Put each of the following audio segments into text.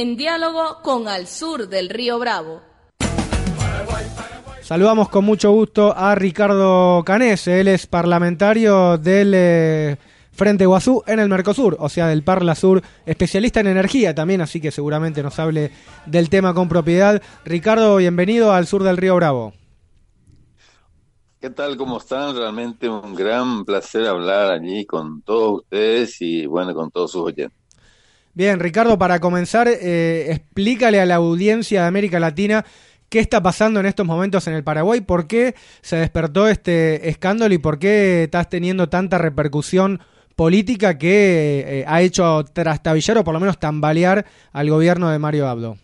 en diálogo con Al Sur del Río Bravo. Saludamos con mucho gusto a Ricardo Canés, él es parlamentario del eh, Frente Guazú en el Mercosur, o sea, del Parla Sur, especialista en energía también, así que seguramente nos hable del tema con propiedad. Ricardo, bienvenido al sur del Río Bravo. ¿Qué tal? ¿Cómo están? Realmente un gran placer hablar allí con todos ustedes y bueno, con todos sus oyentes. Bien, Ricardo, para comenzar, eh, explícale a la audiencia de América Latina qué está pasando en estos momentos en el Paraguay, por qué se despertó este escándalo y por qué estás teniendo tanta repercusión política que eh, ha hecho trastabillar o por lo menos tambalear al gobierno de Mario Abdo.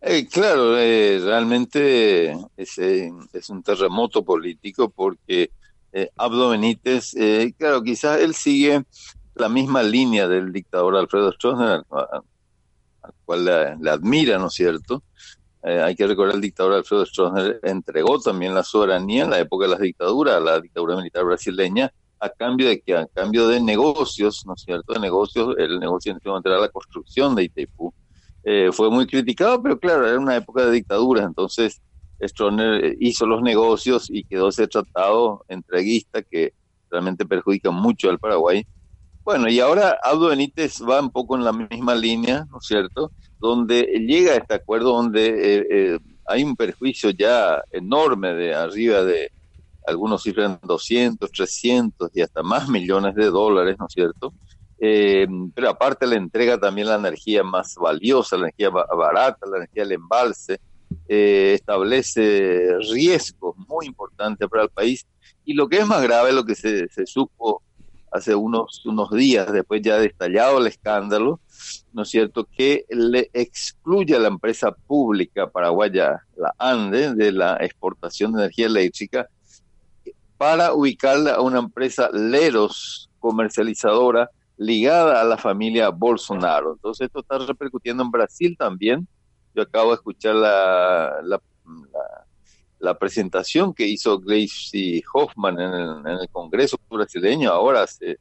Eh, claro, eh, realmente es, es, un terremoto político porque Abdo Benítez, claro, quizás él sigue la misma línea del dictador Alfredo Stroessner, al, cual le, admira, ¿no es cierto? hay que recordar el dictador Alfredo Stroessner entregó también la soberanía en la época de las dictaduras, la dictadura militar brasileña, a cambio de que a cambio de negocios, ¿no es cierto? De negocios, el negocio en este era la construcción de Itaipú eh, fue muy criticado, pero claro, era una época de dictadura, entonces Stroner eh, hizo los negocios y quedó ese tratado entreguista que realmente perjudica mucho al Paraguay. Bueno, y ahora Aldo Benítez va un poco en la misma línea, ¿no es cierto? Donde llega a este acuerdo donde eh, hay un perjuicio ya enorme de arriba de algunos cifran 200, 300 y hasta más millones de dólares, ¿no es cierto? Eh, pero aparte le entrega también la energía más valiosa, la energía barata, la energía del embalse, eh, establece riesgos muy importantes para el país y lo que es más grave, lo que se, supo hace unos, unos días, después ya de estallado el escándalo, ¿no es cierto?, que le excluye a la empresa pública paraguaya, la ANDE, de la exportación de energía eléctrica para ubicarla a una empresa Leros comercializadora ligada a la familia Bolsonaro. Entonces esto está repercutiendo en Brasil también. Yo acabo de escuchar la, la, presentación que hizo Gleisi Hoffman en el, Congreso brasileño ahora hace,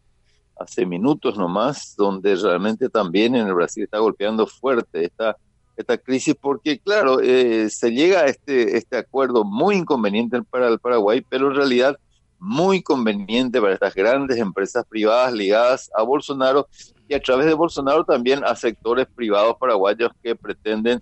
hace minutos nomás, donde realmente también en el Brasil está golpeando fuerte esta, esta crisis porque, claro, eh, se llega a este, este acuerdo muy inconveniente para el Paraguay, pero en realidad muy conveniente para estas grandes empresas privadas ligadas a Bolsonaro y a través de Bolsonaro también a sectores privados paraguayos que pretenden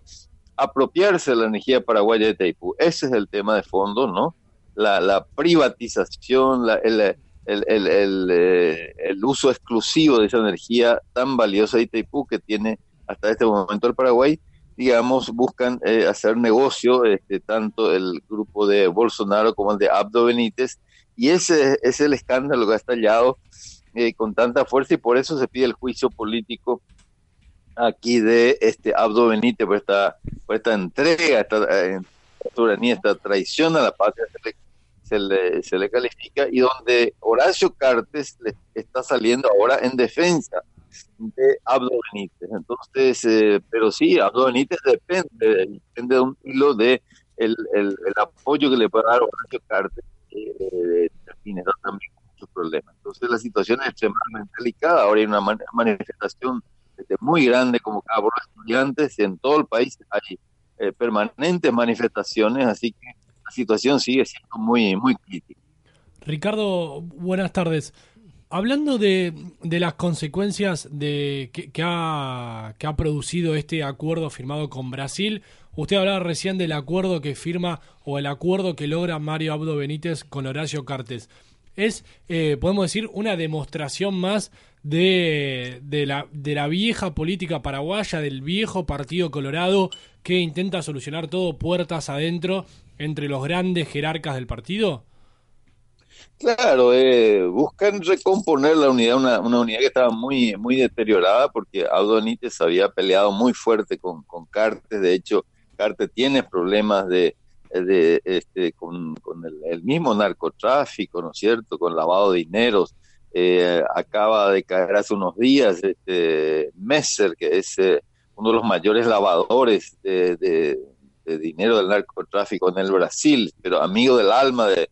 apropiarse de la energía paraguaya de Taipú. Ese es el tema de fondo, ¿no? La, privatización, eh, el, uso exclusivo de esa energía tan valiosa de Itaipú que tiene hasta este momento el Paraguay, digamos, buscan eh, hacer negocio, este, tanto el grupo de Bolsonaro como el de Abdo Benítez, y ese es el escándalo que ha estallado eh, con tanta fuerza y por eso se pide el juicio político aquí de este Abdo Benítez por esta, por esta entrega, esta, eh, esta traición a la patria se le, se le, califica y donde Horacio Cartes le está saliendo ahora en defensa de Abdo Benítez. Entonces, eh, pero sí, Abdo Benítez depende, depende de un hilo de el, el, apoyo que le puede dar Horacio Cartes eh, también muchos problemas. Entonces la situación es extremadamente delicada. Ahora hay una manifestación muy grande como los estudiantes en todo el país. Hay eh, permanentes manifestaciones, así que la situación sigue siendo muy, muy crítica. Ricardo, buenas tardes. Hablando de, de las consecuencias de que, que, ha, que ha producido este acuerdo firmado con Brasil, Usted hablaba recién del acuerdo que firma o el acuerdo que logra Mario Abdo Benítez con Horacio Cartes. Es, eh, podemos decir, una demostración más de, de, la, de la vieja política paraguaya, del viejo Partido Colorado que intenta solucionar todo puertas adentro entre los grandes jerarcas del partido? Claro, eh, buscan recomponer la unidad, una, una, unidad que estaba muy, muy deteriorada porque Abdo Benítez había peleado muy fuerte con, con Cartes, de hecho Carte tiene problemas de, de este, con, el, mismo narcotráfico, ¿no es cierto?, con lavado de dineros. Eh, acaba de caer hace unos días este Messer, que es eh, uno de los mayores lavadores de, dinero del narcotráfico en el Brasil, pero amigo del alma de,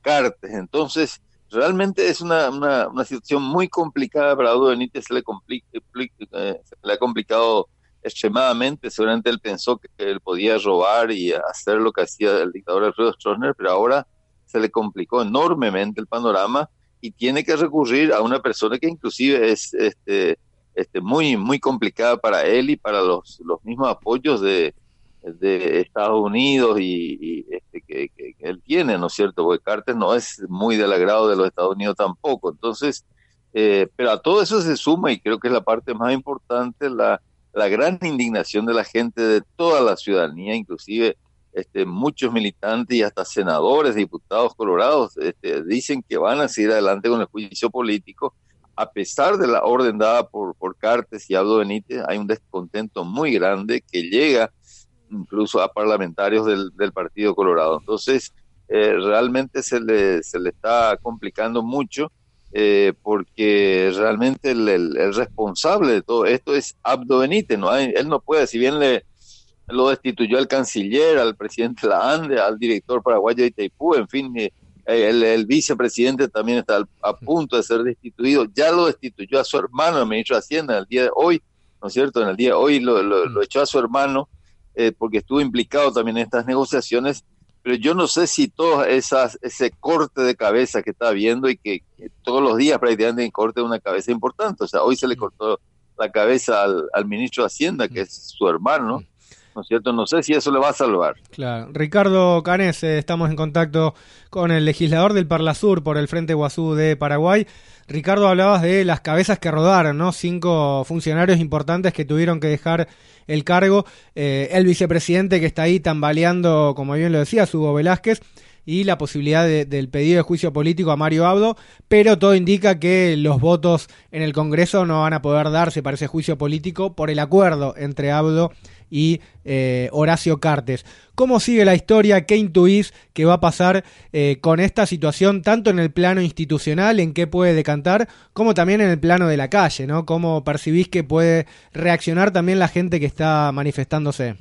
Cartes. Entonces, realmente es una, una, situación muy complicada para Abdo Benítez, eh, se le ha complicado extremadamente, seguramente él pensó que él podía robar y hacer lo que hacía el dictador Alfredo Stroessner, pero ahora se le complicó enormemente el panorama y tiene que recurrir a una persona que inclusive es este, este, muy, muy complicada para él y para los, los mismos apoyos de, Estados Unidos y, este, que, él tiene, ¿no es cierto? Porque no es muy del agrado de los Estados Unidos tampoco. Entonces, eh, pero a todo eso se suma, y creo que es la parte más importante, la, la gran indignación de la gente de toda la ciudadanía, inclusive este, muchos militantes y hasta senadores, diputados colorados, este, dicen que van a seguir adelante con el juicio político, a pesar de la orden dada por, por Cartes y Abdo Benítez, hay un descontento muy grande que llega incluso a parlamentarios del, Partido Colorado. Entonces, eh, realmente se le, se le está complicando mucho eh, porque realmente el, responsable de todo esto es Abdo Benítez. ¿no? Él no puede, si bien le lo destituyó al canciller, al presidente de la ANDE, al director paraguayo de Itaipú, en fin, eh, el, vicepresidente también está a punto de ser destituido, ya lo destituyó a su hermano, el ministro de Hacienda, el día de hoy, ¿no es cierto? En el día de hoy lo, lo echó a su hermano eh, porque estuvo implicado también en estas negociaciones, pero yo no sé si todo esas, ese corte de cabeza que está viendo y que, todos los días prácticamente corte una cabeza importante, o sea, hoy se le cortó la cabeza al, al ministro de Hacienda, que es su hermano, ¿no cierto? No sé si eso le va a salvar. Claro. Ricardo Canes, estamos en contacto con el legislador del Parlasur por el Frente Guazú de Paraguay. Ricardo, hablabas de las cabezas que rodaron, ¿no? Cinco funcionarios importantes que tuvieron que dejar el cargo. Eh, el vicepresidente que está ahí tambaleando, como bien lo decía, Hugo Velázquez, y la posibilidad del pedido de juicio político a Mario Abdo, pero todo indica que los votos en el Congreso no van a poder darse para ese juicio político por el acuerdo entre Abdo y eh, Horacio Cartes. ¿Cómo sigue la historia? ¿Qué intuís que va a pasar eh, con esta situación, tanto en el plano institucional, en qué puede decantar, como también en el plano de la calle? ¿no? ¿Cómo percibís que puede reaccionar también la gente que está manifestándose?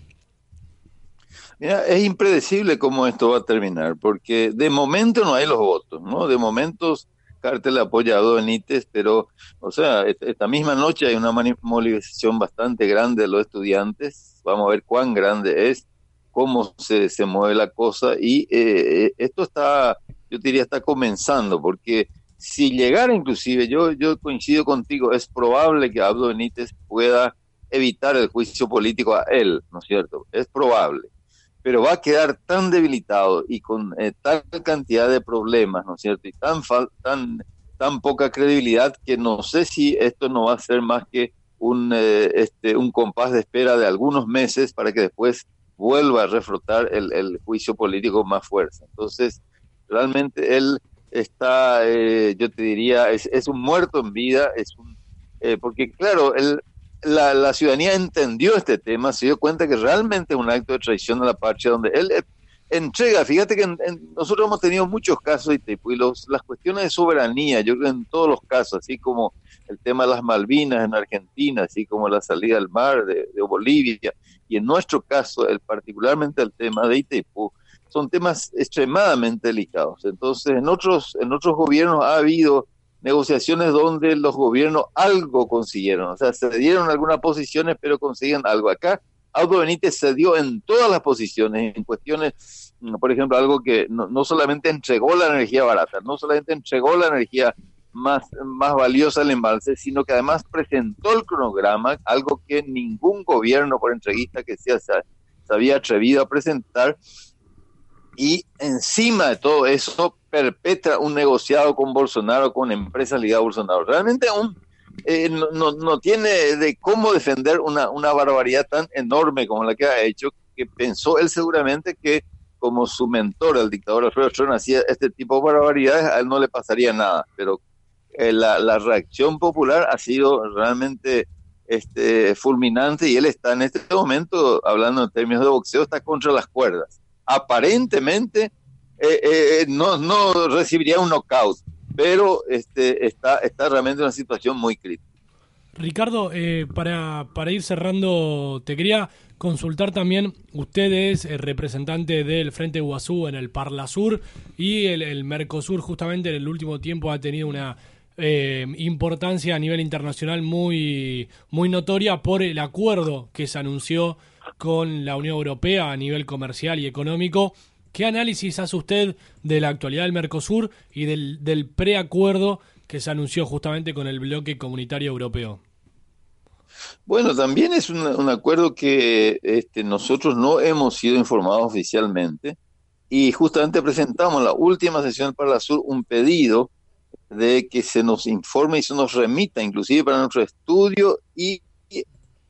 Mira, es impredecible cómo esto va a terminar, porque de momento no hay los votos, ¿no? De momentos Cartel apoya a Benítez, pero, o sea, esta misma noche hay una movilización bastante grande de los estudiantes Vamos a ver cuán grande es, cómo se, se mueve la cosa y eh, esto está, yo diría, está comenzando, porque si llegara inclusive, yo, yo coincido contigo, es probable que Abdo Benítez pueda evitar el juicio político a él, ¿no es cierto? Es probable, pero va a quedar tan debilitado y con eh, tal cantidad de problemas, ¿no es cierto? Y tan, tan, tan poca credibilidad que no sé si esto no va a ser más que un, eh, este, un compás de espera de algunos meses para que después vuelva a refrotar el, juicio político más fuerza. Entonces, realmente él está, eh, yo te diría, es, es, un muerto en vida, es un, eh, porque claro, él, la, la, ciudadanía entendió este tema, se dio cuenta que realmente es un acto de traición a la patria, donde él entrega, fíjate que nosotros hemos tenido muchos casos y, y los, las cuestiones de soberanía, yo creo en todos los casos, así como el tema de las Malvinas en Argentina, así como la salida al mar de, Bolivia, y en nuestro caso, el, particularmente el tema de Itaipú, son temas extremadamente delicados. Entonces, en otros, en otros gobiernos ha habido negociaciones donde los gobiernos algo consiguieron, o sea, se dieron algunas posiciones, pero consiguen algo. Acá, Auto Benítez se dio en todas las posiciones, en cuestiones, por ejemplo, algo que no, no solamente entregó la energía barata, no solamente entregó la energía más, más valiosa el embalse, sino que además presentó el cronograma, algo que ningún gobierno por entrevista que sea se, había atrevido a presentar, y encima de todo eso perpetra un negociado con Bolsonaro, con empresas ligadas a Bolsonaro. Realmente un, eh, no, tiene de cómo defender una, una barbaridad tan enorme como la que ha hecho, que pensó él seguramente que como su mentor, el dictador Alfredo hacía este tipo de barbaridades, a él no le pasaría nada, pero eh, la, reacción popular ha sido realmente este, fulminante y él está en este momento, hablando en términos de boxeo, está contra las cuerdas. Aparentemente eh, no, no recibiría un knockout, pero este, está, realmente en una situación muy crítica. Ricardo, eh, para, para ir cerrando, te quería consultar también, usted es el representante del Frente Guazú en el Parla Sur y el, Mercosur justamente en el último tiempo ha tenido una eh, importancia a nivel internacional muy, muy notoria por el acuerdo que se anunció con la Unión Europea a nivel comercial y económico. ¿Qué análisis hace usted de la actualidad del Mercosur y del, preacuerdo que se anunció justamente con el bloque comunitario europeo? Bueno, también es un, acuerdo que este, nosotros no hemos sido informados oficialmente y justamente presentamos en la última sesión para la Sur un pedido de que se nos informe y se nos remita, inclusive para nuestro estudio y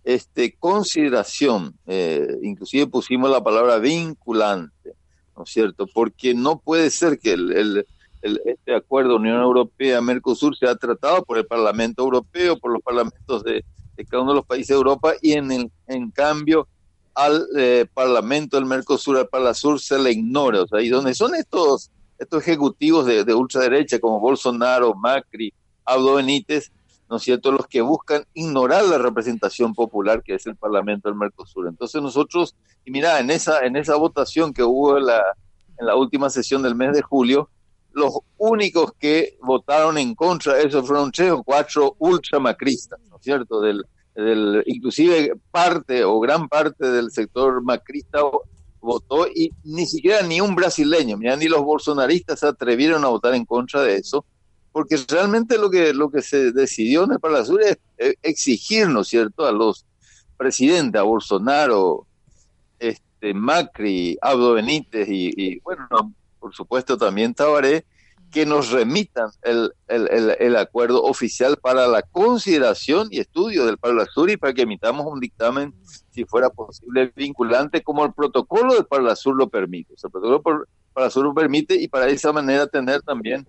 este, consideración. Eh, inclusive pusimos la palabra vinculante, ¿no es cierto? Porque no puede ser que el, este acuerdo Unión Europea-Mercosur sea tratado por el Parlamento Europeo, por los parlamentos de de cada uno de los países de Europa y en, el, en cambio al eh, Parlamento del Mercosur, al Palasur, se le ignora. O sea, y donde son estos, estos ejecutivos de, de ultraderecha como Bolsonaro, Macri, Abdo Benítez, ¿no es cierto?, los que buscan ignorar la representación popular que es el Parlamento del Mercosur. Entonces nosotros, y mira, en esa, en esa votación que hubo en la, en la última sesión del mes de julio, los únicos que votaron en contra de eso fueron tres o cuatro ultramacristas, ¿no es cierto? Del, del, inclusive parte o gran parte del sector macrista votó y ni siquiera ni un brasileño, ni los bolsonaristas se atrevieron a votar en contra de eso, porque realmente lo que, lo que se decidió en el Sur es eh, exigir, ¿no es cierto?, a los presidentes, a Bolsonaro, este, Macri, Abdo Benítez y, bueno, por supuesto también Tabaré, que nos remitan el, el, el, acuerdo oficial para la consideración y estudio del Pablo Sur y para que emitamos un dictamen, si fuera posible, vinculante, como el protocolo del Pablo Sur lo permite. el protocolo del Pablo Sur lo permite y para esa manera tener también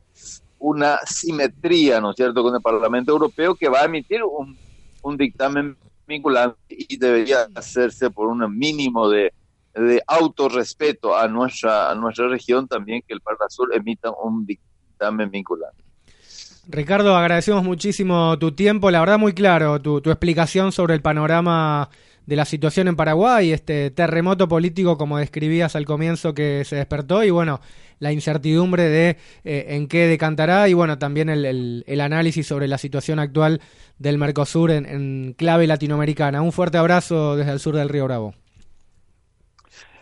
una simetría, ¿no es cierto?, con el Parlamento Europeo que va a emitir un, un dictamen vinculante y debería hacerse por un mínimo de de autorrespeto a nuestra, a nuestra región también que el Sur emita un dictamen vinculante. Ricardo, agradecemos muchísimo tu tiempo, la verdad muy claro, tu, tu explicación sobre el panorama de la situación en Paraguay, este terremoto político como describías al comienzo que se despertó y bueno, la incertidumbre de eh, en qué decantará y bueno, también el, el, análisis sobre la situación actual del Mercosur en, en clave latinoamericana. Un fuerte abrazo desde el sur del Río Bravo.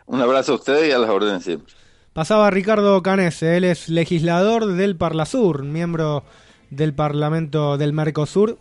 Un abrazo a ustedes y a las órdenes siempre. Pasaba Ricardo Canese, él es legislador del Parlasur, miembro del Parlamento del Mercosur,